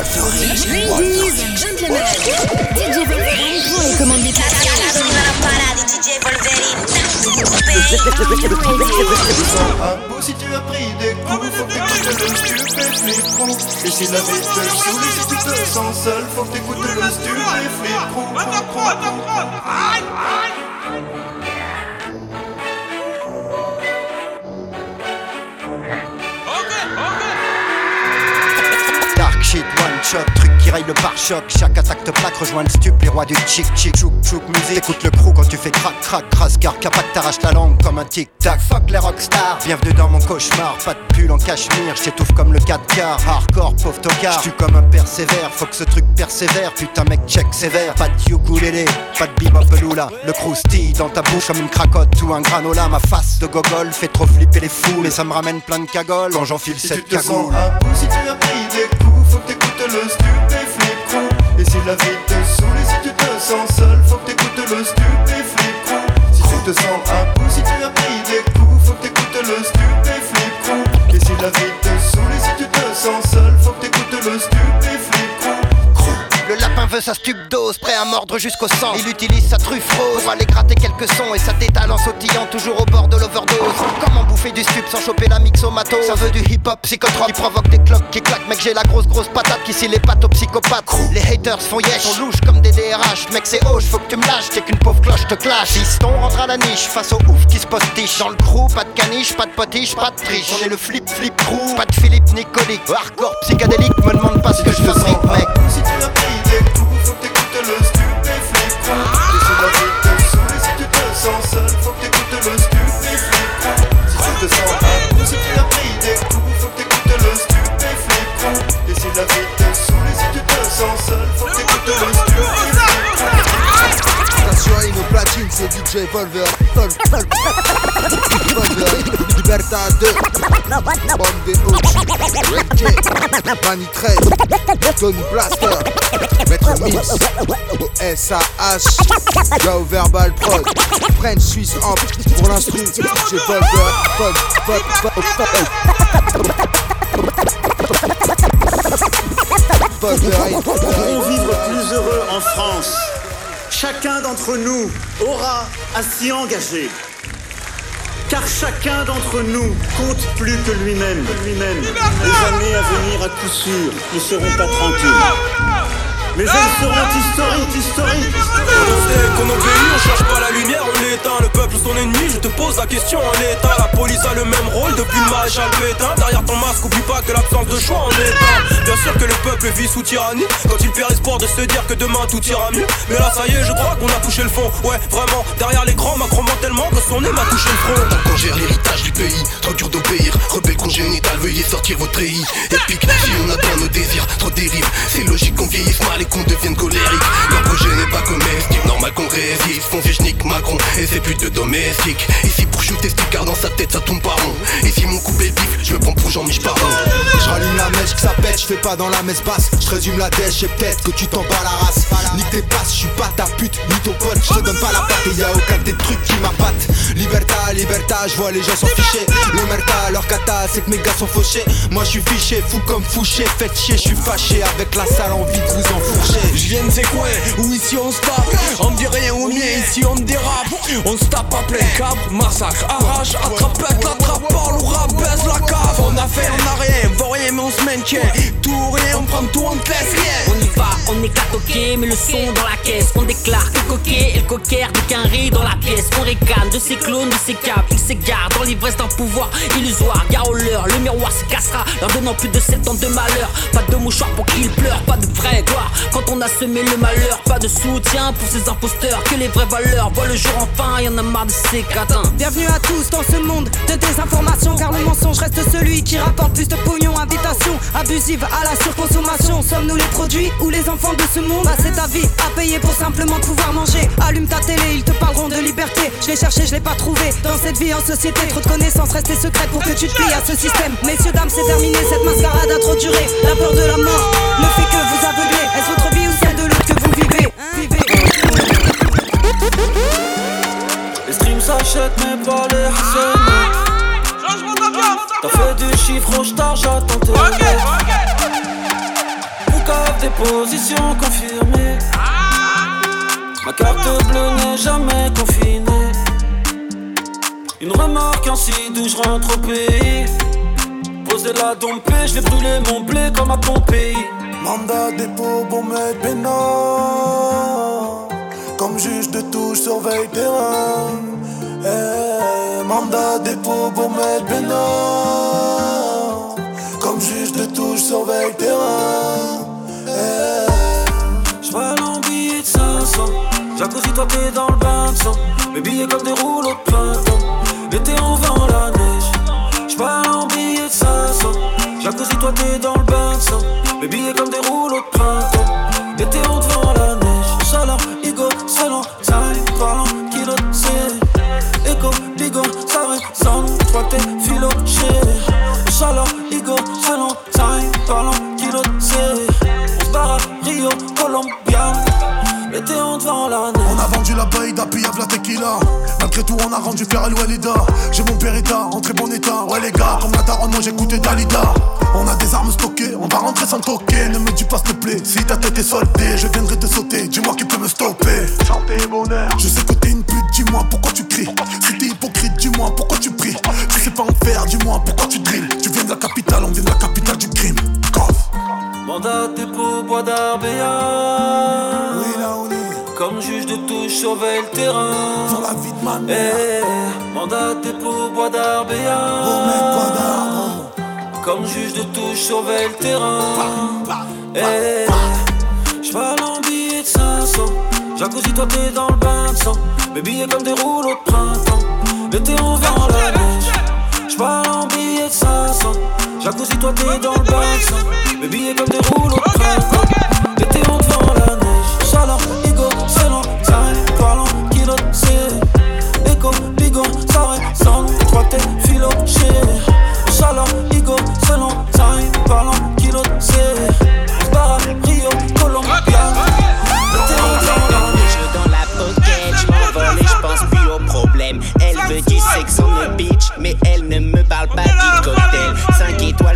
Ladies and gentlemen, DJ Wolverine les commandes des si tu as pris des coups, faut que t'écoutes le stupéflip Et si la vie te saoule, si tu te sens seul, faut que t'écoutes le stupéflip Dark truc qui raye le pare-choc. Chaque attaque te plaque, rejoint le stup, les rois du chic chic. Chouk chouk musique, écoute le crew quand tu fais crac crac crasse car capac t'arrache la langue comme un tic tac. Fuck les rockstars, bienvenue dans mon cauchemar. Pas de pull en cachemire, j'étouffe comme le 4 car Hardcore, pauvre tocard, j'tue comme un persévère. Faut que ce truc persévère, putain mec check sévère. Pas de ukulélé, pas de bebop. Le croustille dans ta bouche comme une cracotte ou un granola. Ma face de gogol fait trop flipper les fous, mais ça me ramène plein de cagoles quand j'enfile cette cagoule. Sens un coup, si tu as pris des coups, Et si la vie te saoule si tu te sens seul, faut que t'écoutes le stupéflip. Si tu te sens un coup, si tu as pris des coups, faut que t'écoutes le stupéflip. Et si la vie te saoule si tu te sens seul, faut que t'écoutes le. Veut sa dose, prêt à mordre jusqu'au sang. Il utilise sa truffe rose pour aller gratter quelques sons et sa tétale en sautillant toujours au bord de l'overdose. Comment bouffer du stup sans choper la mixomato Ça veut du hip hop psychotrope qui provoque des cloques qui claquent. Mec, j'ai la grosse grosse patate qui scie les pattes aux psychopathes. Les haters font yesh, on louche comme des DRH. Mec, c'est hoche, faut que tu me lâches, t'es qu'une pauvre cloche te clash. Fiston rentre à la niche face au ouf qui se postiche. Dans le crew, pas de caniche, pas de potiche, pas de triche. On est le flip flip crew, pas de Philippe Nicolique. Hardcore psychédélique, me demande pas ce que je fabrique, mec. Si tu c'est DJ Volver. Vol- Vol- Volver. Liberta 2. Bombe. Rick J. Manny 13. Tony Blaster. Maître Mix. SAH. Gao Verbal Prod. French Suisse Amp. Pour l'instru, DJ Volver. Vol- Vol- Vol- Volver. En France, chacun d'entre nous aura à s'y engager. Car chacun d'entre nous compte plus que lui-même. lui-même. Les années à venir, à coup sûr, ne seront pas tranquilles. Mais elles seront historiques, historiques. qu'on obéit, on cherche pas la lumière, on l'éteint Le peuple son ennemi, je te pose la question en l'état La police a le même rôle depuis le maréchal Pétain Derrière ton masque, oublie pas que l'absence de choix en est un. Bien sûr que le peuple vit sous tyrannie. Quand il perd espoir de se dire que demain tout ira mieux. Mais là ça y est, je crois qu'on a touché le fond. Ouais, vraiment, derrière l'écran, Macron tellement que son m'a front gère l'héritage du pays, trop dur d'obéir. Rebelle congénital, veuillez sortir votre treillis. Épique, si on atteint nos désirs, trop dérive. C'est logique qu'on vieillisse mal et qu'on devienne colérique. Leur projet n'est pas comestible, normal qu'on résiste. Vieux schnick Macron, et c'est plus de domestique. Ici pour shooter sticker dans sa tête, ça tombe pas rond. Ici mon coupé le bif, je me prends pour Jean-Mich Baron. Je la mèche que ça pète, je fais pas dans la messe basse Je résume la dèche et peut-être que tu t'en bats la race Nique tes passes, je suis pas ta pute, ni ton pote Je te donne pas la patte et y a aucun des trucs qui Liberta, liberta, je vois les gens s'en ficher. Le merta, leur cata, c'est que mes gars sont fauchés. Moi je suis fiché, fou comme fouché. Faites chier, je suis fâché. Avec la sale envie de vous enfourcher. Je viens de ces coins où ici on se tape. On dit rien au mien, ici on dérape. On se tape à plein câble, massacre, arrache, attrapette, attrape, parle ou rabaisse la cave. On a fait, on a rien, vaut rien mais on se maintient. Tout rien, on prend tout, on te laisse rien. On y va, on est catoqué, mais le son dans la caisse. On déclare que le coquet et le coquère de quinri dans la pièce. On de ces clones, de ces câbles, ils s'égarent dans l'ivresse d'un pouvoir illusoire. Gare au leur, le miroir se cassera, leur donnant plus de 7 ans de malheur. Pas de mouchoir pour qu'ils pleurent, pas de vraie gloire. Quand on a semé le malheur, pas de soutien pour ces imposteurs. Que les vraies valeurs voient le jour enfin, y en a marre de ces catins. Bienvenue à tous dans ce monde de désinformation Car le mensonge reste celui qui rapporte plus de pognon Invitation abusive à la surconsommation Sommes-nous les produits ou les enfants de ce monde? Passer ta vie à payer pour simplement pouvoir manger Allume ta télé, ils te parleront de liberté Je cherché, je l'ai pas trouvé. Dans cette vie en société, trop de connaissances restées secrètes Pour que tu te plies à ce système. Messieurs, dames, c'est terminé, cette mascarade a trop duré. La peur de la mort ne fait que vous aveugler. Est-ce votre vie ou celle de l'autre que vous vivez? Vivez. Les streams s'achètent mais pas les harcèlements. T'as fait du chiffre, rouge, j'attends tes Pourquoi déposition confirmée. Ma carte bleue n'est jamais confinée. Une remorque ainsi d'où je rentre au pays. Poser la dompée, je vais brûler mon blé comme à Pompéi. Mandat dépôt, bon mettre bénin. Comme juge de touche, surveille terrain. Eh, mandat dépôt, bon mettre bénin. Comme juge de touche, surveille terrain. Eh. J'vois billet de 500. Jacuzzi, toi t'es dans le bain de sang. Mes billets comme des rouleaux de printemps. L'été on vend la neige. J'parle en billets de 500. Jacuzzi, toi t'es dans le bain de sang. J'ai mon Beretta en très bon état. Ouais, les gars, comme la daronne, moi j'écoutais Dalida. On a des armes stockées, on va rentrer sans toquer. Ne me dis pas s'il te plaît, si ta tête est soldée, je viendrai te sauter. Dis-moi qui peut me stopper. Et bonheur. Je sais que t'es une pute, dis-moi pourquoi tu cries. Si t'es hypocrite, dis-moi pourquoi tu pries. Tu sais pas en faire, dis-moi pourquoi tu drilles. Tu viens de la capitale, on vient de la capitale du crime. Coff. Mandat dépôt, bois d'Arbéa. Oui, là on est. Comme juge de surveille le terrain. Sur la vie de ma Eh, mère. mandat dépôt, bois d'Arbéa. Oh, mec, quoi d'arbre. Comme juge de touche, surveille le terrain. Eh, j'parle en billets de 500. Jacuzzi, toi t'es dans le bain de sang. Mes billets comme des rouleaux de printemps. L'été on vend la neige. J'parle en billets de 500. Jacuzzi, toi t'es dans le bain de sang. Mes billets comme des rouleaux de printemps. L'été on te vend la neige. Chaleur,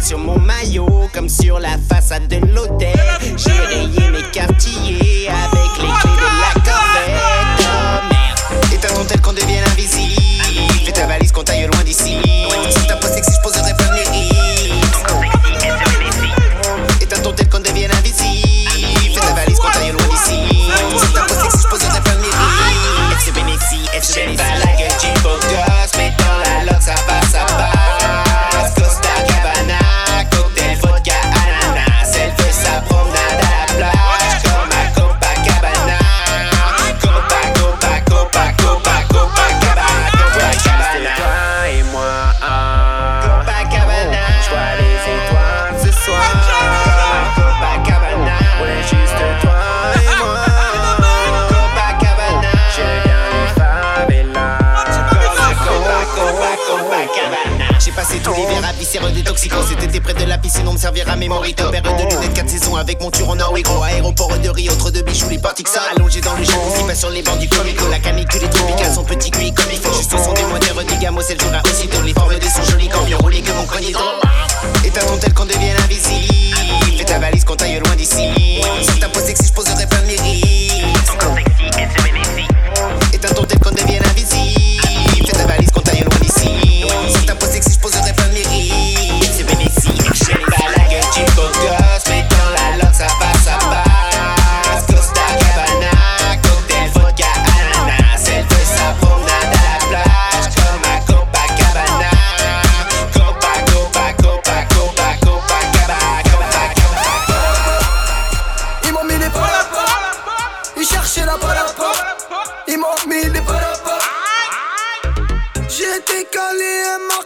sur mon maillot, comme sur la façade de l'hôtel. J'ai rayé mes quartiers Ils m'ont mis les palapa J'ai été calé, elle m'a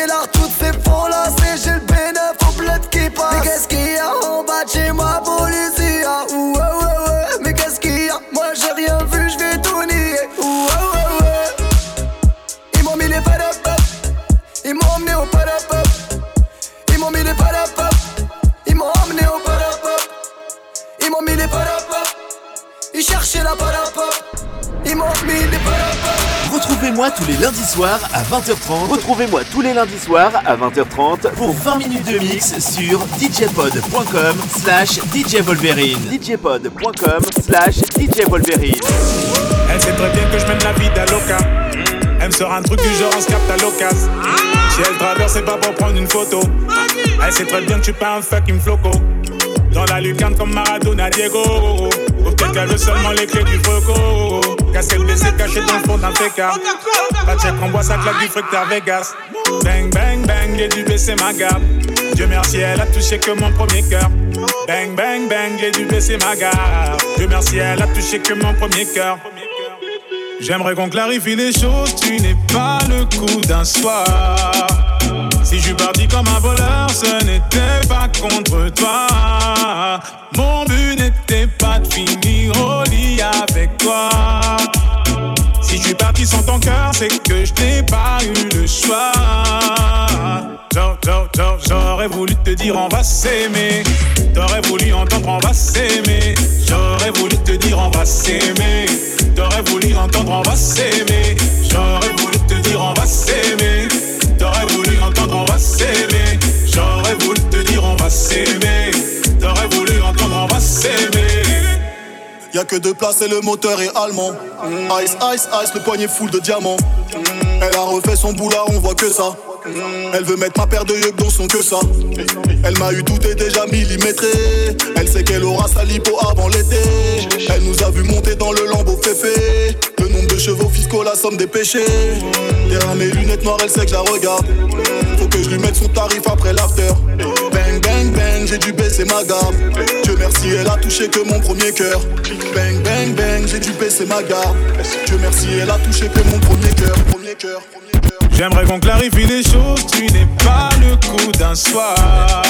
Galard toutes ces j'ai le bénéf au bled qui passe. Mais qu'est-ce qu'il y a en bas de chez moi, policia? Ouh, ouais, ouais, ouais. Mais qu'est-ce qu'il y a? Moi j'ai rien vu, je vais tout nier. Ouais, ouais, ouais. Ils m'ont mis les padapap. Ils m'ont emmené au padapap. Ils m'ont mis les padapap. Ils m'ont emmené au padapap. Ils m'ont mis les padapap. Ils cherchaient la padapap. Ils m'ont mis les. Retrouvez-moi tous les lundis soirs à 20h30. Retrouvez-moi tous les lundis soirs à 20h30 pour 20 minutes de mix sur djpod.com slash djvolverine. djpod.com slash djvolverine. Elle sait très bien que je mène la vie d'Aloca. Elle me sort un truc du genre on se capte à l'occasion. Si elle traverse, c'est pas pour prendre une photo. Elle sait très bien que je suis pas un fucking floco. Dans la lucarne comme Maradona Diego. Veut seulement les clés du Foco. Casquette baissée cachée dans le fond d'un fécard. Pas de chèque, on boit ça claque du fric Vegas. Bang, bang, bang, j'ai dû baisser ma garde. Dieu merci, elle a touché que mon premier cœur. Bang, bang, bang, j'ai dû baisser ma garde. Dieu merci, elle a touché que mon premier cœur. J'aimerais qu'on clarifie les choses, tu n'es pas le coup d'un soir. Si je suis parti comme un voleur, ce n'était pas contre toi. Lit avec toi. Si je suis parti sans ton cœur, c'est que je n'ai pas eu le choix. J'aurais voulu te dire on va s'aimer. T'aurais voulu entendre on va s'aimer. J'aurais voulu te dire on va s'aimer. T'aurais voulu entendre on va s'aimer. J'aurais voulu te dire on va s'aimer. T'aurais voulu entendre on va s'aimer. J'aurais voulu te dire on va s'aimer. T'aurais voulu entendre on va s'aimer. Y'a que deux places et le moteur est allemand. Ice, ice, ice, le poignet full de diamants. Elle a refait son boulard, on voit que ça. Elle veut mettre ma paire de yeux dans son que ça. Elle m'a eu tout est déjà millimétré. Elle sait qu'elle aura sa lipo avant l'été. Elle nous a vu monter dans le lambeau féfé. Le nombre de chevaux fiscaux, la somme des péchés. Derrière mes lunettes noires, elle sait que je la regarde. Faut que je lui mette son tarif après l'after. J'ai dû baisser ma garde. Dieu merci, elle a touché que mon premier cœur. Bang, bang, bang, j'ai dû baisser ma garde. Dieu merci, elle a touché que mon premier cœur. Premier cœur. J'aimerais qu'on clarifie les choses, tu n'es pas le coup d'un soir.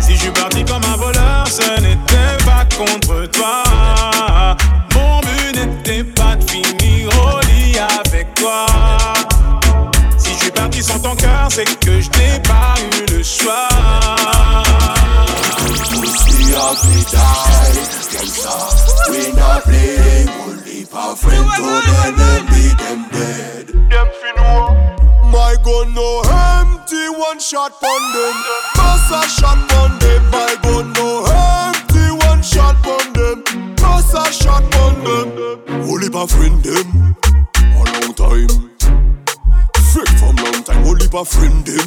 Si je suis parti comme un voleur, ce n'était pas contre toi. Mon but n'était pas de finir au lit avec toi. Si je suis parti sans ton cœur, c'est que je n'ai pas eu le choix. We have to die, gangsta. We not playing, we'll leave our friend to them and beat them dead. Them My gun no empty, one shot on them. Bust a shot on them. My gun no empty, one shot on them. Bust a shot on them. Only my friend them a long time. Freak from long time. Only my friend them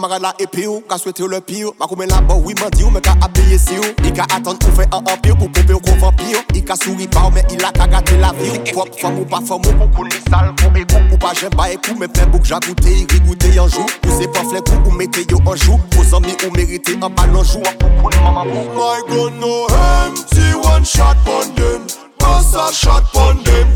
camarade là et pire, qu'a souhaité le pire? Ma commune là-bas, oui, m'a dit, mais qu'a habillé si ou. Il qu'a attendre pour faire un empire, pour pomper au vampire. Il qu'a souri pas, mais il a qu'à gâter la vie. Propre femme ou pas femme, ou pour les sales, pour. Ou pas j'aime pas écoute, mais plein bouc, j'ai goûté, il goûté un jour. Ou c'est pas flèque, ou mettez yo un jour. Vos amis ou méritez un ballon jour. My gun no empty, one shot on them. Bust a shot on them.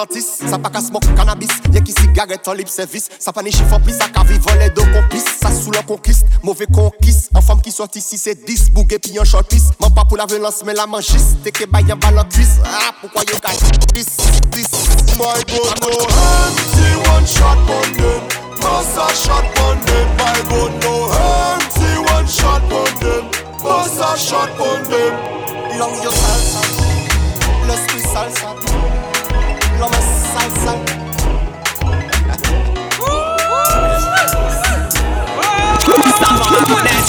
Dentiste. Pas qu'à smoke cannabis, y'a qui cigarette en libre service. Ça pas ni en plus, ça qu'à vivre les deux complices. Ça sous la conquiste, mauvais conquiste. En femme qui sort ici, c'est 10 bouguet puis un short piece. Man pas pour la violence, mais la manchisse. T'es que baille en balle en cuisse. Ah, pourquoi y'a qu'à 10, 10. My gun no empty, one shot on them. Bust a shot on them. My gun no empty, one shot on them. Bust a shot on them. Long yo salsa, salsa, l'homme salsa.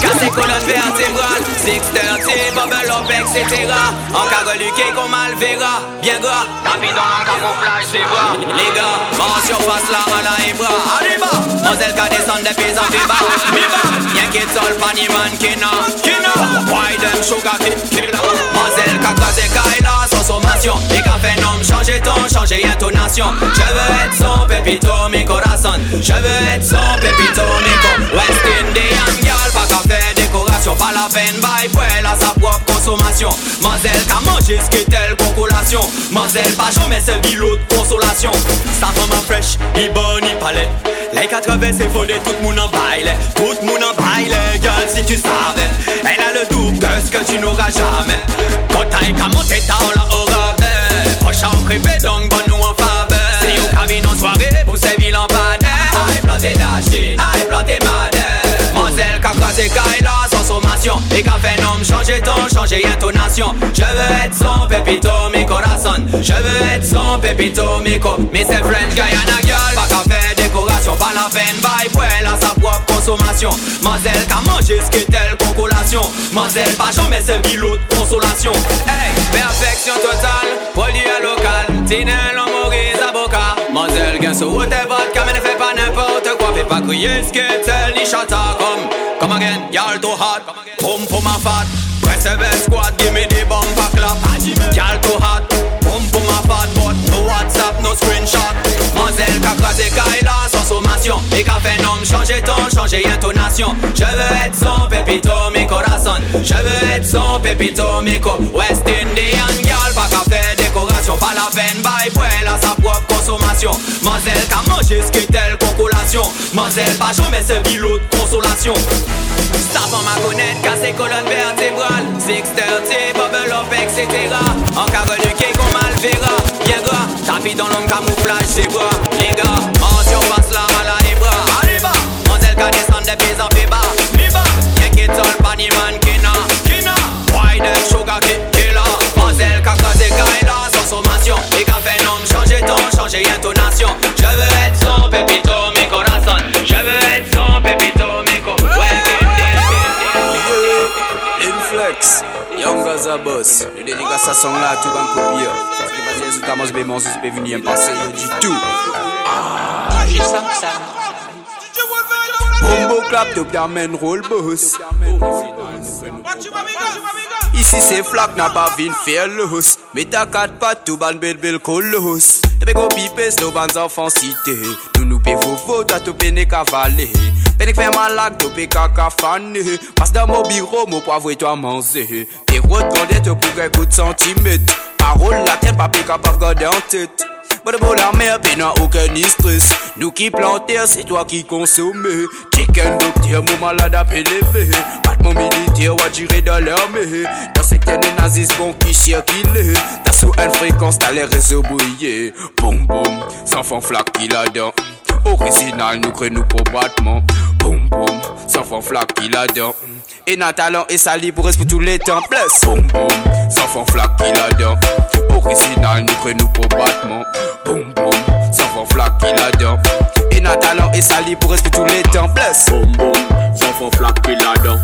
Cassé colonne vertébrale 630, bubble up, etc En qu'on mal verra Bien gras, rapide un camouflage, c'est bras Les gars, en surface là, à et bras Allez descend des paysans des bas sol, panier man, kina Kina, why them sugar kid, killer Moselle sans sommation Et qu'a fait changer ton, changer intonation Je veux être son pépito, mi corazon Je veux être son pépito, mi co West Indian girl, pas qu'à faire décoration. Pas la peine, bye, well, à sa propre consommation. Moselle qu'a mangé ce qui tel concolation Moselle pas jamais ce bilot de consolation. Tombe en fresh, il bon, il palais. Les 80 c'est fondé, tout le monde en baile. Tout le monde en baile, girl, si tu savais. Elle a le double de ce que tu n'auras jamais. Quand t'as qu'à monter, t'as la aura Crépé, donc bonne nous en faveur. Au cabine en soirée, pour ces villes en panel Aïe, planté d'achine, aïe, planté madère Moselle, qu'a crasé, Kaila, sans sommation Et qu'a fait nom, changer ton, changer intonation. Je veux être son pépito, mi corazon Je veux être son pépito, mi co Mais c'est French Guyana girl, pas qu'à faire décoration Pas la peine, bye, well, à sa propre consommation. Moselle, qu'a mangé ce qui est tel concolation Moselle, pas jamais ce bilot de consolation. Hey, perfection totale, à local. Tinel, on Maurice, avocat. Moselle, gain sur route et vodka Mais ne fais pas n'importe quoi. Fais pas crier ce qui est tel, ni chata Comme, come again, y'all too hot. Boom, boom, ma fat. Press the best squad, give me the bumper clap Y'all too hot. Boom, boom, ma fat. But no WhatsApp, no screenshot. Moselle, qu'a crasé sommation Et fait nom, changer ton, changer intonation Je veux être son pépito, mi corazon Je veux être son pépito, mi co West Indian girl, pas qu'à faire décoration. Pas la peine, bye, well, à sa propre consommation. Moselle, qu'a mangé ce qui est tel concolation Moselle, pas jamais ce bilot de consolation. En ma connaître, cassé colonne vertébrale 630, bubble up, etc En caroluqué qu'on mal verra Bien gras, tapis dans l'homme camouflage, c'est bras Les gars, dédicace à son là, tout va me copier. Parce que vas-y, les outils, moi, je vais manger, je vais venir me passer du tout. Bombo clap, top down roll boss. Ici c'est flac, n'a pas vin faire le housse. Mais t'as quatre pattes, tout ban bel bel col le housse. Et go pipes, nos bandes enfants cité. Nous nous pé vos t'as tout péné cavaler. Péné fait malak, tout pé caca fané. Passe dans mon bureau, mon poivre et toi manger. T'es routes condé, te pour un coup de. Parole la tête, pas capable garder en tête. But pour la mer, puis n'a aucun stress. Nous qui plantons, c'est toi qui consomme. Chicken docteur, mon malade a élevé. Pas mon militaire, ou tirer dans l'armée. Dans secteur des nazis, bon qui circule. T'as sous une fréquence, t'as les réseaux brouillés. Boum boum, sans fond flac qui là-dedans. Original, nous créons nous pour battement. Boum boum, sans fond flac qui là-dedans. Et n'a talent et sali pour rester tous les temps. Plus, boum boum, sans fond flac qui là-dedans. Original, nous nous pour battement. Boum boum, sans fond flac qui là-dedans. Et n'a talent et sali pour rester tous les temps. Plus, boum boum, sans fond flac qui là-dedans.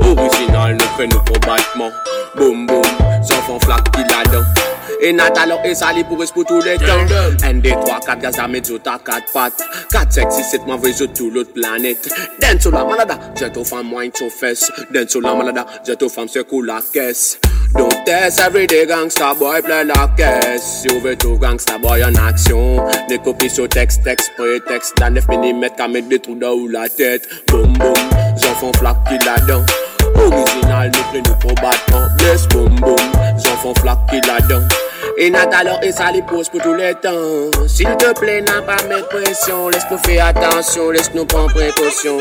Original, nous nous pour battement. Boum boum, zon fon flak ki la dan. E nat alok e sali pou res pou tou le tan. 1, 2, 3, 4, gaz la met zot a 4 pat 4, 5, 6, 7, man vwe zot tout lot planet Den sou la malada, jen tou fam wany sou fes Den sou la malada, jen tou fam se kou la kes Don tes, everyday gangsta boy ple la kes Si ou ve tou gangsta boy an aksyon Ne kopi sou tekst, tekst, pretekst Dan 9 mm ka met de trou da ou la tet Boum boum, zon fon flak ki la dan. Original, nous prenons pour battement. Bless boum boum, flac qui là-dedans. Et Natalo et ça les pose pour tous les temps. S'il te plaît, n'a pas mettre pression. Laisse-nous faire attention, laisse-nous prendre précaution.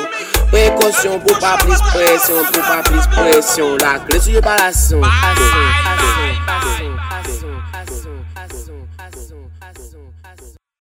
Précaution pour pas plus pression, pour pas plus pression. La clé sur le palasson.